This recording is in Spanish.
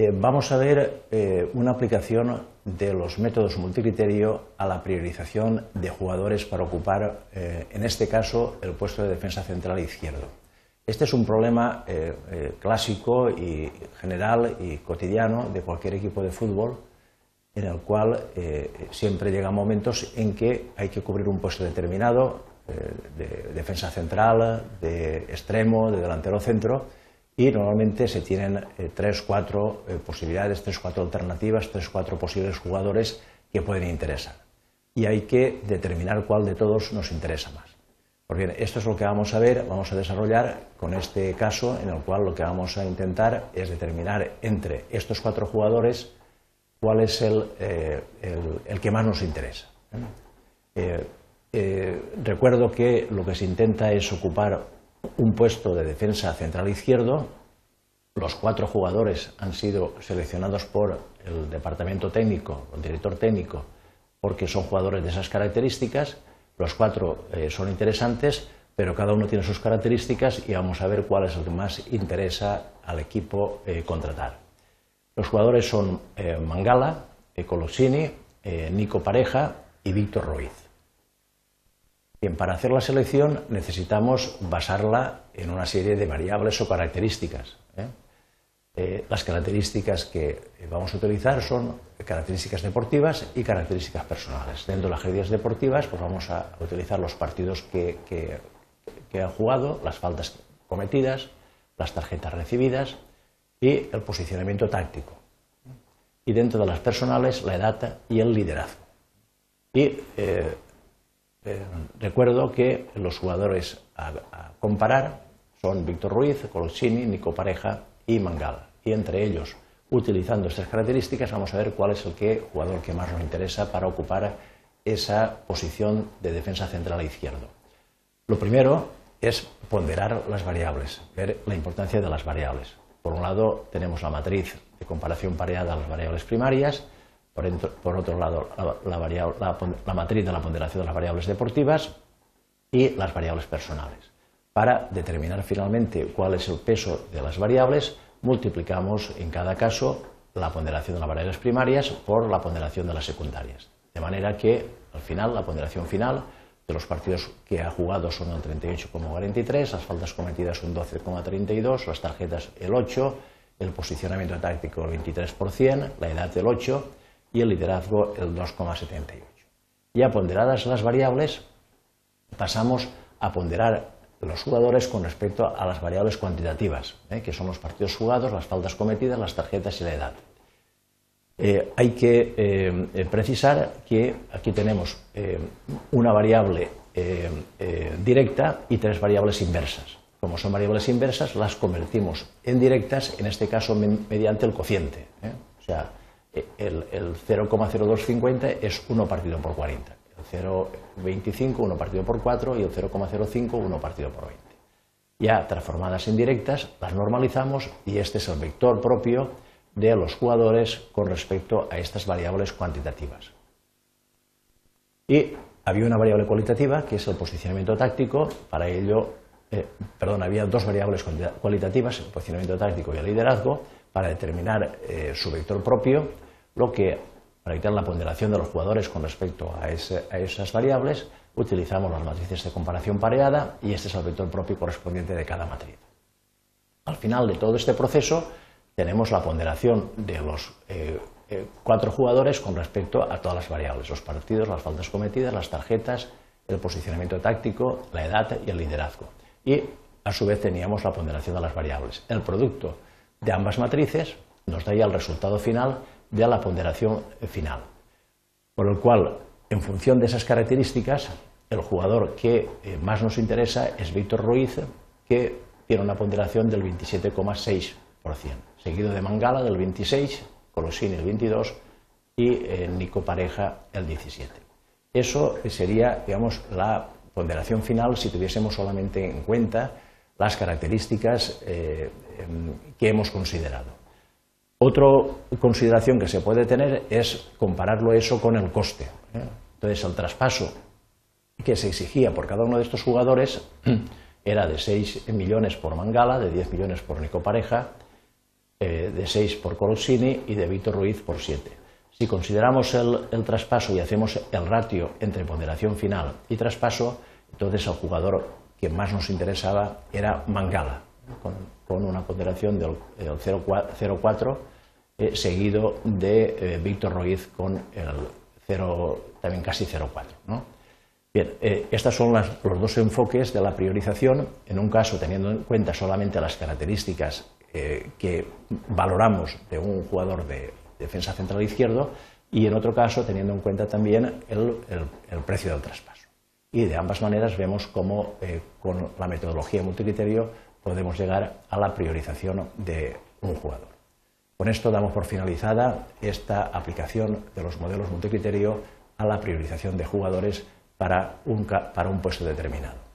Eh, vamos a ver eh, una aplicación de los métodos multicriterio a la priorización de jugadores para ocupar, eh, en este caso, el puesto de defensa central izquierdo. Este es un problema clásico y general y cotidiano de cualquier equipo de fútbol en el cual siempre llegan momentos en que hay que cubrir un puesto determinado de defensa central, de extremo, de delantero centro y normalmente se tienen eh, tres, cuatro eh, posibilidades, tres, cuatro alternativas, tres, cuatro posibles jugadores que pueden interesar. Y hay que determinar cuál de todos nos interesa más. Porque esto es lo que vamos a ver, vamos a desarrollar con este caso en el cual lo que vamos a intentar es determinar entre estos cuatro jugadores cuál es el, eh, el, que más nos interesa. recuerdo que lo que se intenta es ocupar un puesto de defensa central izquierdo. Los cuatro jugadores han sido seleccionados por el departamento técnico, el director técnico, porque son jugadores de esas características. Los cuatro eh, son interesantes, pero cada uno tiene sus características y vamos a ver cuál es el que más interesa al equipo eh, contratar. Los jugadores son eh, Mangala, Colosini, Nico Pareja y Víctor Ruiz. Bien, para hacer la selección necesitamos basarla en una serie de variables o características. ¿eh? Eh, las características que vamos a utilizar son características deportivas y características personales. Dentro de las características deportivas pues vamos a utilizar los partidos que, que han jugado, las faltas cometidas, las tarjetas recibidas y el posicionamiento táctico. Y dentro de las personales, la edad y el liderazgo. Y eh, recuerdo que los jugadores a, comparar son Víctor Ruiz, Colosini, Nico Pareja y Mangala. Y entre ellos, utilizando estas características, vamos a ver cuál es el que, jugador que más nos interesa para ocupar esa posición de defensa central a izquierdo. Lo primero es ponderar las variables, ver la importancia de las variables. Por un lado, tenemos la matriz de comparación pareada a las variables primarias, por, otro lado, la, matriz de la ponderación de las variables deportivas y las variables personales. Para determinar finalmente cuál es el peso de las variables, multiplicamos en cada caso la ponderación de las variables primarias por la ponderación de las secundarias. De manera que, al final, la ponderación final de los partidos que ha jugado son el 38,43, las faltas cometidas un 12,32, las tarjetas el 8, el posicionamiento táctico el 23%, la edad el 8 y el liderazgo el 2,78. Ya ponderadas las variables, pasamos a ponderar los jugadores con respecto a las variables cuantitativas, ¿eh? que son los partidos jugados, las faltas cometidas, las tarjetas y la edad. Eh, hay que eh, precisar que aquí tenemos una variable directa y tres variables inversas. Como son variables inversas, las convertimos en directas, en este caso mediante el cociente. O sea, el, 0,0250 es 1 partido por 40. El 0,25 1 partido por 4 y el 0,05 1 partido por 20. Ya transformadas en directas, las normalizamos y este es el vector propio de los jugadores con respecto a estas variables cuantitativas. Y había una variable cualitativa, que es el posicionamiento táctico. Para ello, eh, perdón, había dos variables cualitativas, el posicionamiento táctico y el liderazgo para determinar eh, su vector propio, lo que, para evitar la ponderación de los jugadores con respecto a, esas variables, utilizamos las matrices de comparación pareada y este es el vector propio correspondiente de cada matriz. Al final de todo este proceso tenemos la ponderación de los eh, eh, cuatro jugadores con respecto a todas las variables, los partidos, las faltas cometidas, las tarjetas, el posicionamiento táctico, la edad y el liderazgo. Y a su vez teníamos la ponderación de las variables. El producto de ambas matrices nos da ya el resultado final de la ponderación final. Por lo cual, en función de esas características, el jugador que eh, más nos interesa es Víctor Ruiz, que tiene una ponderación del 27,6%, seguido de Mangala del 26%, Colosini el 22% y eh, Nico Pareja el 17%. Eso sería, digamos, la ponderación final si tuviésemos solamente en cuenta las características eh, em, que hemos considerado. Otra consideración que se puede tener es compararlo eso con el coste. ¿eh? Entonces, el traspaso que se exigía por cada uno de estos jugadores era de 6 millones por Mangala, de 10 millones por Nico Pareja eh, de 6 por Colossini y de Víctor Ruiz por 7. Si consideramos el, traspaso y hacemos el ratio entre ponderación final y traspaso, entonces el jugador que más nos interesaba era Mangala, con, una ponderación del, 0,4 eh, seguido de eh, Víctor Ruiz con el 0, también casi 0,4. Bien, eh, estos son los dos enfoques de la priorización, en un caso teniendo en cuenta solamente las características que valoramos de un jugador de defensa central izquierdo y en otro caso teniendo en cuenta también el, precio del traspaso. Y de ambas maneras vemos cómo con la metodología multicriterio podemos llegar a la priorización de un jugador. Con esto damos por finalizada esta aplicación de los modelos multicriterio a la priorización de jugadores para un, para un puesto determinado.